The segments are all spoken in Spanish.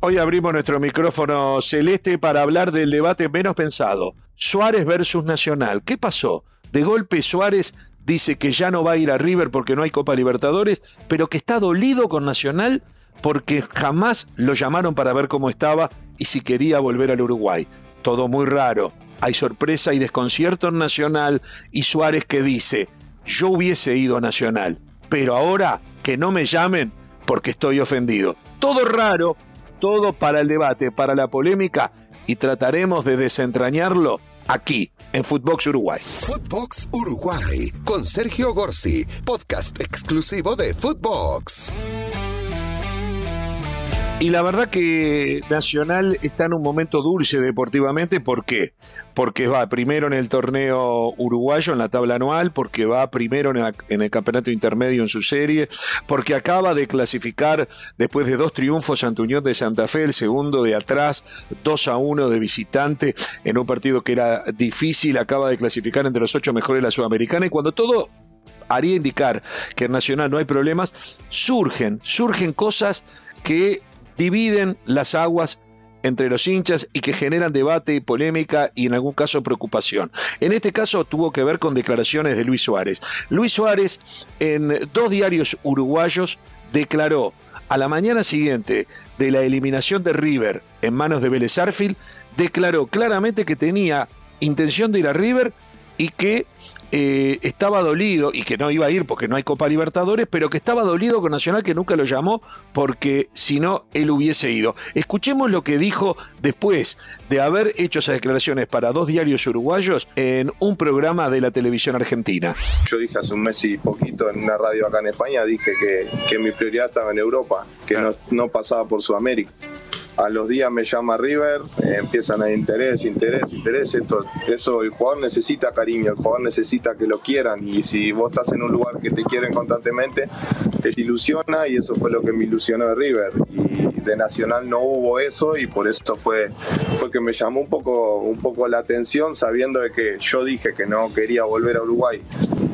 Hoy abrimos nuestro micrófono celeste para hablar del debate menos pensado. Suárez versus Nacional. ¿Qué pasó? De golpe Suárez dice que ya no va a ir a River porque no hay Copa Libertadores, pero que está dolido con Nacional porque jamás lo llamaron para ver cómo estaba y si quería volver al Uruguay. Todo muy raro. Hay sorpresa y desconcierto en Nacional y Suárez que dice, yo hubiese ido a Nacional, pero ahora que no me llamen porque estoy ofendido. Todo raro, todo para el debate, para la polémica y trataremos de desentrañarlo aquí en Footbox Uruguay. Footbox Uruguay con Sergio Gorsi, podcast exclusivo de Footbox. Y la verdad que Nacional está en un momento dulce deportivamente, ¿por qué? Porque va primero en el torneo uruguayo, en la tabla anual, porque va primero en, el campeonato intermedio en su serie, porque acaba de clasificar después de dos triunfos ante Unión de Santa Fe, el segundo de atrás, 2 a 1 de visitante, en un partido que era difícil, acaba de clasificar entre los ocho mejores de la Sudamericana, y cuando todo haría indicar que en Nacional no hay problemas, surgen, surgen cosas que dividen las aguas entre los hinchas y que generan debate, y polémica y en algún caso preocupación. En este caso tuvo que ver con declaraciones de Luis Suárez. Luis Suárez en dos diarios uruguayos declaró a la mañana siguiente de la eliminación de River en manos de Vélez Arfield, declaró claramente que tenía intención de ir a River y que eh, estaba dolido y que no iba a ir porque no hay Copa Libertadores, pero que estaba dolido con Nacional que nunca lo llamó porque si no él hubiese ido. Escuchemos lo que dijo después de haber hecho esas declaraciones para dos diarios uruguayos en un programa de la televisión argentina. Yo dije hace un mes y poquito en una radio acá en España, dije que, mi prioridad estaba en Europa, que no, no pasaba por Sudamérica a los días me llama River, empiezan a interés, interés, interés. Esto, eso el jugador necesita cariño, el jugador necesita que lo quieran y si vos estás en un lugar que te quieren constantemente, te ilusiona y eso fue lo que me ilusionó de River. Y de Nacional no hubo eso y por eso fue, fue que me llamó un poco, un poco la atención sabiendo de que yo dije que no quería volver a Uruguay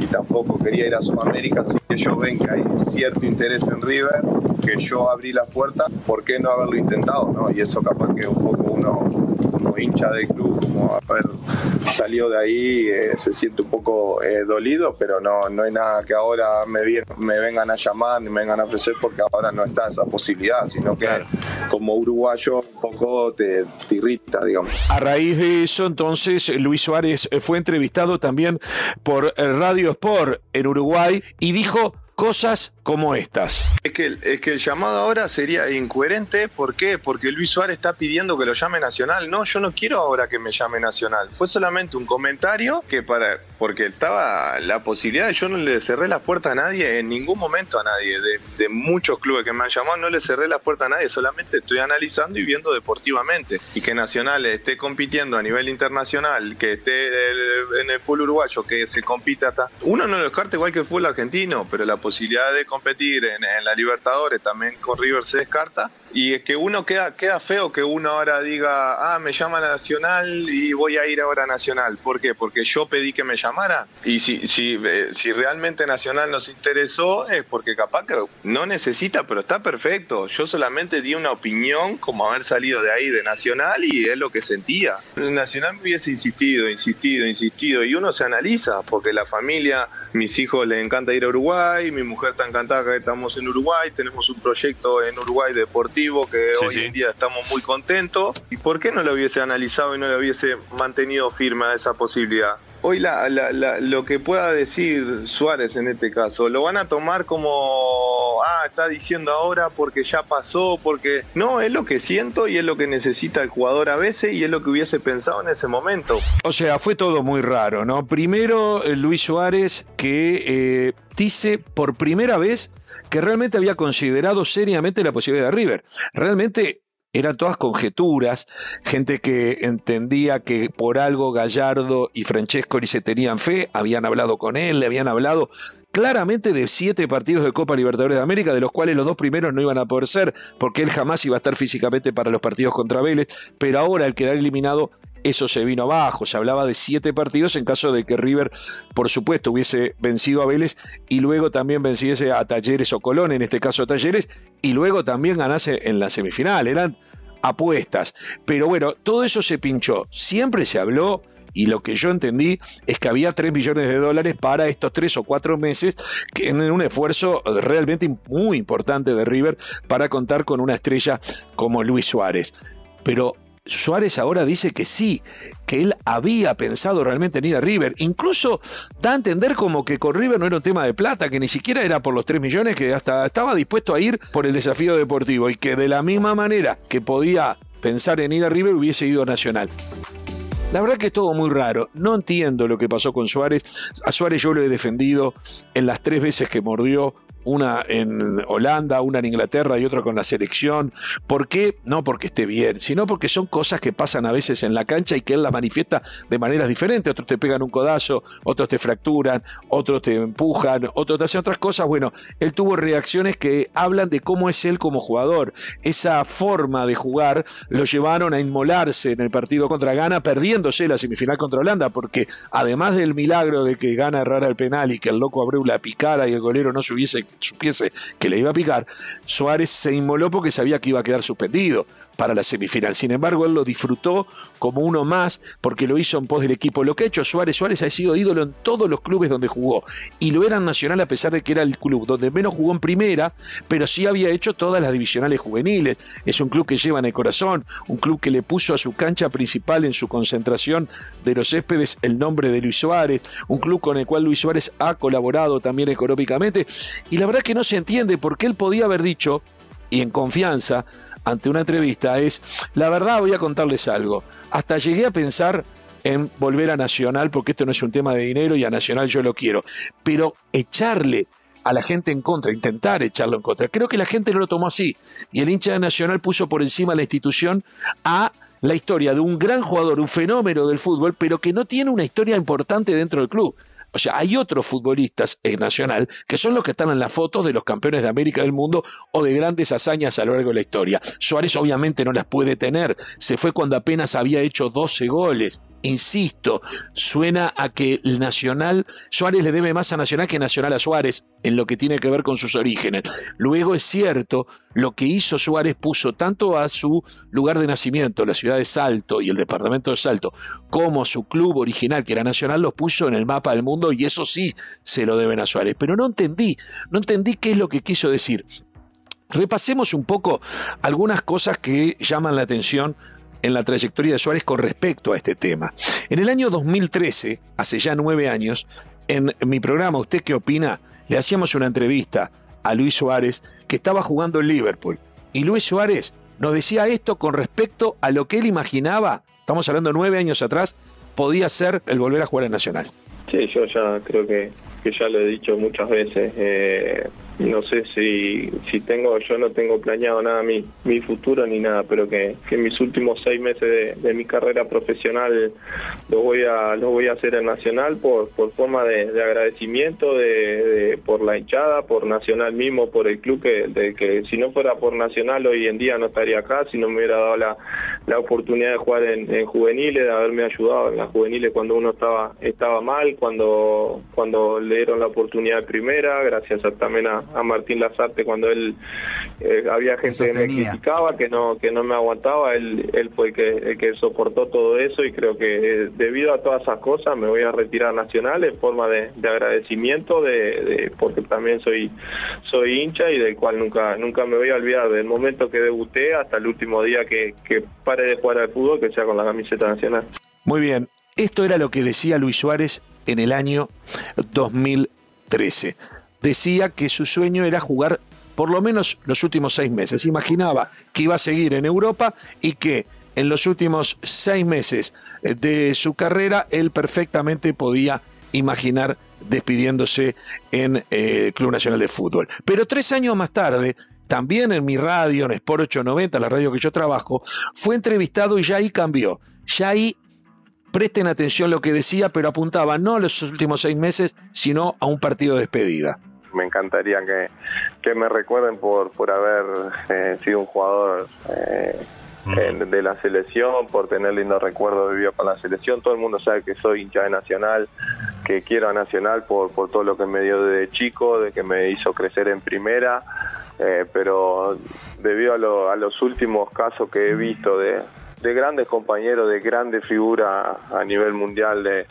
y tampoco quería ir a Sudamérica, así que yo ven que hay cierto interés en River, que yo abrí la puerta, ¿por qué no haberlo intentado? ¿no? Y eso capaz que un poco uno como hincha del club, como haber salido de ahí, eh, se siente un poco eh, dolido, pero no, no hay nada que ahora me, me vengan a llamar ni me vengan a ofrecer porque ahora no está esa posibilidad, sino que como uruguayo un poco te, te irrita, digamos. A raíz de eso, entonces, Luis Suárez fue entrevistado también por Radio Sport en Uruguay y dijo cosas como estas. Es que, es que el llamado ahora sería incoherente. ¿Por qué? Porque Luis Suárez está pidiendo que lo llame Nacional. No, yo no quiero ahora que me llame Nacional. Fue solamente un comentario que para. Porque estaba la posibilidad, yo no le cerré la puerta a nadie en ningún momento a nadie. De, muchos clubes que me han llamado, no le cerré la puerta a nadie. Solamente estoy analizando y viendo deportivamente. Y que Nacional esté compitiendo a nivel internacional, que esté en el fútbol uruguayo, que se compita hasta. Uno no lo descarta igual que el fútbol argentino, pero la posibilidad de competir en, la Libertadores también con River se descarta. Y es que uno queda, queda feo que uno ahora diga, ah, me llama Nacional y voy a ir ahora a Nacional. ¿Por qué? Porque yo pedí que me llamara. Y si, si, eh, si realmente Nacional nos interesó, es porque capaz que no necesita, pero está perfecto. Yo solamente di una opinión como haber salido de ahí de Nacional y es lo que sentía. Nacional me hubiese insistido, insistido, insistido. Y uno se analiza, porque la familia, mis hijos les encanta ir a Uruguay, mi mujer está encantada que estamos en Uruguay, tenemos un proyecto en Uruguay deportivo que hoy en día estamos muy contentos. ¿Y por qué no lo hubiese analizado y no lo hubiese mantenido firme a esa posibilidad? Hoy la, lo que pueda decir Suárez en este caso, lo van a tomar como, ah, está diciendo ahora porque ya pasó, porque no, es lo que siento y es lo que necesita el jugador a veces y es lo que hubiese pensado en ese momento. O sea, fue todo muy raro, ¿no? Primero, eh, Luis Suárez que eh, dice por primera vez que realmente había considerado seriamente la posibilidad de River. Realmente eran todas conjeturas, gente que entendía que por algo Gallardo y Francescoli se tenían fe, habían hablado con él, le habían hablado claramente de siete partidos de Copa Libertadores de América, de los cuales los dos primeros no iban a poder ser, porque él jamás iba a estar físicamente para los partidos contra Vélez, pero ahora al quedar eliminado eso se vino abajo. Se hablaba de siete partidos en caso de que River, por supuesto, hubiese vencido a Vélez y luego también venciese a Talleres o Colón, en este caso a Talleres, y luego también ganase en la semifinal. Eran apuestas. Pero bueno, todo eso se pinchó. Siempre se habló y lo que yo entendí es que había 3 millones de dólares para estos 3 o 4 meses, que en un esfuerzo realmente muy importante de River para contar con una estrella como Luis Suárez. Pero Suárez ahora dice que sí, que él había pensado realmente en ir a River. Incluso da a entender como que con River no era un tema de plata, que ni siquiera era por los 3 millones, que hasta estaba dispuesto a ir por el desafío deportivo y que de la misma manera que podía pensar en ir a River hubiese ido a Nacional. La verdad que es todo muy raro. No entiendo lo que pasó con Suárez. A Suárez yo lo he defendido en las tres veces que mordió una en Holanda, una en Inglaterra y otra con la selección. ¿Por qué? No porque esté bien, sino porque son cosas que pasan a veces en la cancha y que él las manifiesta de maneras diferentes. Otros te pegan un codazo, otros te fracturan, otros te empujan, otros te hacen otras cosas. Bueno, él tuvo reacciones que hablan de cómo es él como jugador. Esa forma de jugar lo llevaron a inmolarse en el partido contra Ghana, perdiéndose la semifinal contra Holanda, porque además del milagro de que Ghana errara el penal y que el loco Abreu la picara y el golero no se hubiese supiese que le iba a picar, Suárez se inmoló porque sabía que iba a quedar suspendido para la semifinal. Sin embargo, él lo disfrutó como uno más porque lo hizo en pos del equipo. Lo que ha hecho Suárez, Suárez ha sido ídolo en todos los clubes donde jugó y lo era en Nacional a pesar de que era el club donde menos jugó en primera, pero sí había hecho todas las divisionales juveniles. Es un club que lleva en el corazón, un club que le puso a su cancha principal en su concentración de los céspedes el nombre de Luis Suárez, un club con el cual Luis Suárez ha colaborado también económicamente y la verdad que no se entiende por qué él podía haber dicho y en confianza ante una entrevista es, la verdad voy a contarles algo, hasta llegué a pensar en volver a Nacional, porque esto no es un tema de dinero y a Nacional yo lo quiero, pero echarle a la gente en contra, intentar echarlo en contra. Creo que la gente no lo tomó así y el hincha de Nacional puso por encima la institución a la historia de un gran jugador, un fenómeno del fútbol, pero que no tiene una historia importante dentro del club. O sea, hay otros futbolistas en Nacional que son los que están en las fotos de los campeones de América del mundo o de grandes hazañas a lo largo de la historia. Suárez obviamente no las puede tener. Se fue cuando apenas había hecho 12 goles insisto, suena a que el Nacional, Suárez le debe más a Nacional que Nacional a Suárez en lo que tiene que ver con sus orígenes. Luego es cierto, lo que hizo Suárez puso tanto a su lugar de nacimiento, la ciudad de Salto y el departamento de Salto, como su club original, que era Nacional, los puso en el mapa del mundo y eso sí se lo deben a Suárez. Pero no entendí, no entendí qué es lo que quiso decir. Repasemos un poco algunas cosas que llaman la atención en la trayectoria de Suárez con respecto a este tema. En el año 2013, hace ya nueve años, en mi programa ¿Usted qué opina? le hacíamos una entrevista a Luis Suárez que estaba jugando en Liverpool. Y Luis Suárez nos decía esto con respecto a lo que él imaginaba, estamos hablando nueve años atrás, podía ser el volver a jugar en Nacional. Sí, yo ya creo que, que ya lo he dicho muchas veces. Eh, no sé si, si tengo, yo no tengo planeado nada mi, mi futuro ni nada, pero que, que mis últimos seis meses de, mi carrera profesional lo voy a lo voy a hacer en Nacional por, por forma de, agradecimiento de, por la hinchada, por Nacional mismo, por el club que, de, que si no fuera por Nacional hoy en día no estaría acá, si no me hubiera dado la, la oportunidad de jugar en, juveniles, de haberme ayudado en las juveniles cuando uno estaba estaba mal, cuando cuando le dieron la oportunidad de primera, gracias también a, a Martín Lazarte cuando él eh, había gente que me criticaba, que no que no me aguantaba, él él fue el que, que soportó todo eso y creo que eh, debido a todas esas cosas me voy a retirar nacional en forma de, agradecimiento de, porque también soy soy hincha y del cual nunca nunca me voy a olvidar. Del momento que debuté hasta el último día que, que pare de jugar al fútbol que sea con la camiseta nacional. Muy bien, esto era lo que decía Luis Suárez en el año 2013 decía que su sueño era jugar por lo menos los últimos seis meses. Imaginaba que iba a seguir en Europa y que en los últimos seis meses de su carrera él perfectamente podía imaginar despidiéndose en eh, el Club Nacional de Fútbol. Pero tres años más tarde, también en mi radio, en Sport 890, la radio que yo trabajo, fue entrevistado y ya ahí cambió. Ya ahí presten atención lo que decía, pero apuntaba no a los últimos seis meses, sino a un partido de despedida me encantaría que, que me recuerden por, por haber eh, sido un jugador eh, mm. de la selección, por tener lindos recuerdos de vida con la selección. Todo el mundo sabe que soy hincha de Nacional, que quiero a Nacional por, por todo lo que me dio de chico, de que me hizo crecer en primera. Eh, pero debido a, a los últimos casos que he visto de, de grandes compañeros, de grandes figuras a nivel mundial, de,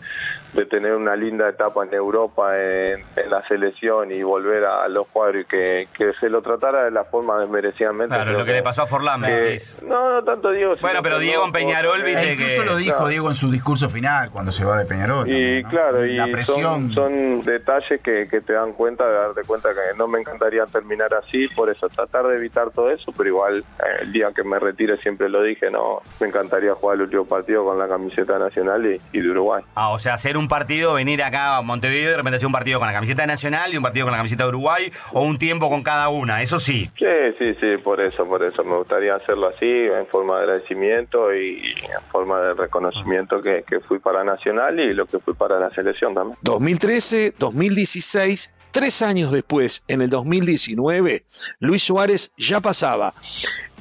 de tener una linda etapa en Europa, en, la selección y volver a los cuadros y que, se lo tratara de la forma desmerecidamente. Claro, lo que, le pasó a Forlán, me No, no tanto Diego. Bueno, pero Diego en Peñarol, viste que... Incluso lo dijo Diego en su discurso final, cuando se va de Peñarol. Y claro, y la presión... son, detalles que, te dan cuenta, de darte cuenta que no me encantaría terminar así, por eso tratar de evitar todo eso, pero igual eh, el día que me retire siempre lo dije, no, me encantaría jugar el último partido con la camiseta nacional y, y de Uruguay. Ah, o sea, hacer un un partido, venir acá a Montevideo y de repente hacer un partido con la camiseta nacional y un partido con la camiseta de Uruguay o un tiempo con cada una, eso sí. Sí, sí, sí, por eso, por eso. Me gustaría hacerlo así, en forma de agradecimiento y en forma de reconocimiento que, que fui para Nacional y lo que fui para la selección también. 2013, 2016 Tres años después, en el 2019, Luis Suárez ya pasaba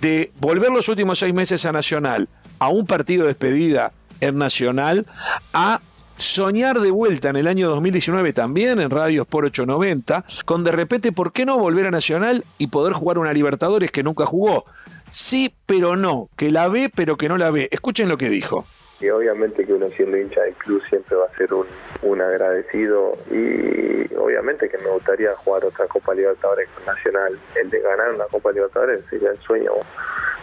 de volver los últimos seis meses a Nacional a un partido de despedida en Nacional a soñar de vuelta en el año 2019 también en Radios por 890, con de repente, ¿por qué no volver a Nacional y poder jugar una Libertadores que nunca jugó? Sí, pero no, que la ve, pero que no la ve. Escuchen lo que dijo. Y obviamente que uno siendo hincha del club siempre va a ser un, un agradecido y obviamente que me gustaría jugar otra Copa Libertadores con Nacional. El de ganar una Copa Libertadores sería el sueño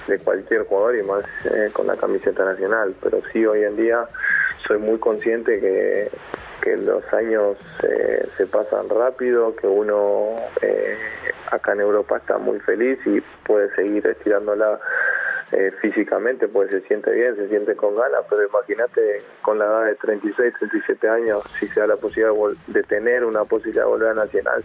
de cualquier jugador y más eh, con la camiseta nacional. Pero sí, hoy en día soy muy consciente que, los años eh, se pasan rápido, que uno eh, acá en Europa está muy feliz y puede seguir estirándola eh, físicamente, pues se siente bien, se siente con ganas, pero imagínate con la edad de 36, 37 años, si se da la posibilidad de tener una posibilidad de volver a Nacional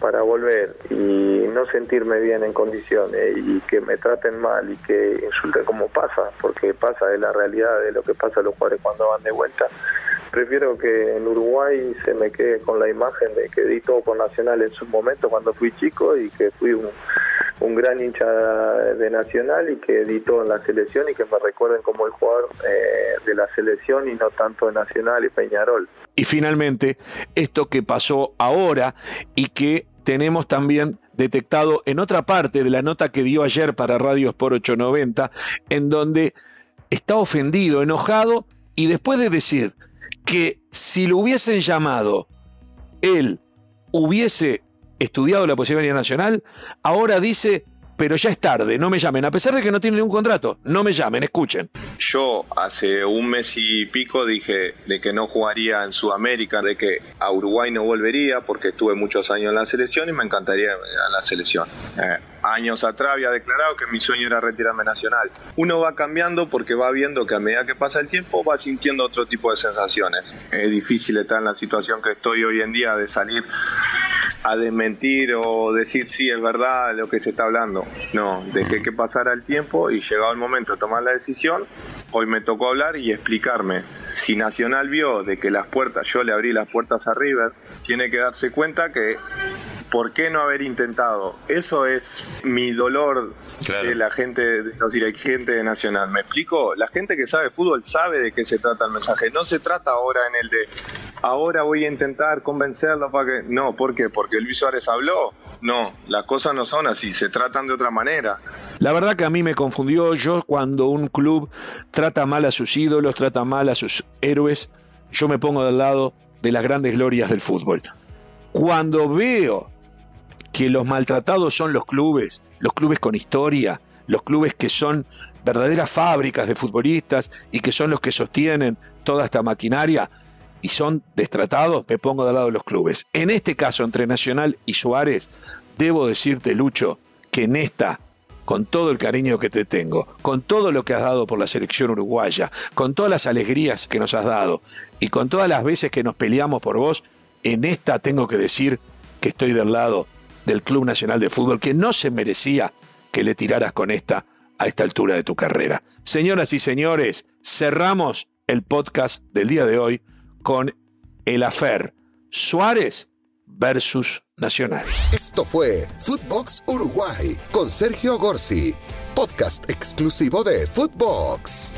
para volver y no sentirme bien en condiciones y que me traten mal y que insulten como pasa, porque pasa de la realidad de lo que pasa a los jugadores cuando van de vuelta. Prefiero que en Uruguay se me quede con la imagen de que di todo con Nacional en su momento cuando fui chico y que fui un, un gran hincha de Nacional y que editó en la selección y que me recuerden como el jugador eh, de la selección y no tanto de Nacional y Peñarol. Y finalmente, esto que pasó ahora y que tenemos también detectado en otra parte de la nota que dio ayer para Radios por 890, en donde está ofendido, enojado, y después de decir que si lo hubiesen llamado, él hubiese estudiado la posibilidad nacional, ahora dice, pero ya es tarde, no me llamen, a pesar de que no tiene ningún contrato, no me llamen, escuchen. Yo hace un mes y pico dije de que no jugaría en Sudamérica, de que a Uruguay no volvería porque estuve muchos años en la selección y me encantaría a la selección. Eh, años atrás había declarado que mi sueño era retirarme nacional. Uno va cambiando porque va viendo que a medida que pasa el tiempo va sintiendo otro tipo de sensaciones. Es difícil estar en la situación que estoy hoy en día de salir a desmentir o decir sí es verdad lo que se está hablando. No, dejé que pasara el tiempo y llegado el momento de tomar la decisión, hoy me tocó hablar y explicarme. Si Nacional vio de que las puertas, yo le abrí las puertas a River, tiene que darse cuenta que ¿por qué no haber intentado? Eso es mi dolor de la gente, de los dirigentes de Nacional. ¿Me explico? La gente que sabe fútbol sabe de qué se trata el mensaje. No se trata ahora en el de ahora voy a intentar convencerlo para que. No, ¿por qué? Porque Luis Suárez habló. No, las cosas no son así, se tratan de otra manera. La verdad que a mí me confundió yo cuando un club trata mal a sus ídolos, trata mal a sus héroes, yo me pongo del lado de las grandes glorias del fútbol. Cuando veo que los maltratados son los clubes, los clubes con historia, los clubes que son verdaderas fábricas de futbolistas y que son los que sostienen toda esta maquinaria y son destratados, me pongo del lado de los clubes. En este caso, entre Nacional y Suárez, debo decirte, Lucho, que en esta, con todo el cariño que te tengo, con todo lo que has dado por la selección uruguaya, con todas las alegrías que nos has dado y con todas las veces que nos peleamos por vos, en esta tengo que decir que estoy del lado del Club Nacional de Fútbol, que no se merecía que le tiraras con esta a esta altura de tu carrera. Señoras y señores, cerramos el podcast del día de hoy con el afer Suárez versus Nacional. Esto fue Footbox Uruguay con Sergio Gorsi podcast exclusivo de Footbox.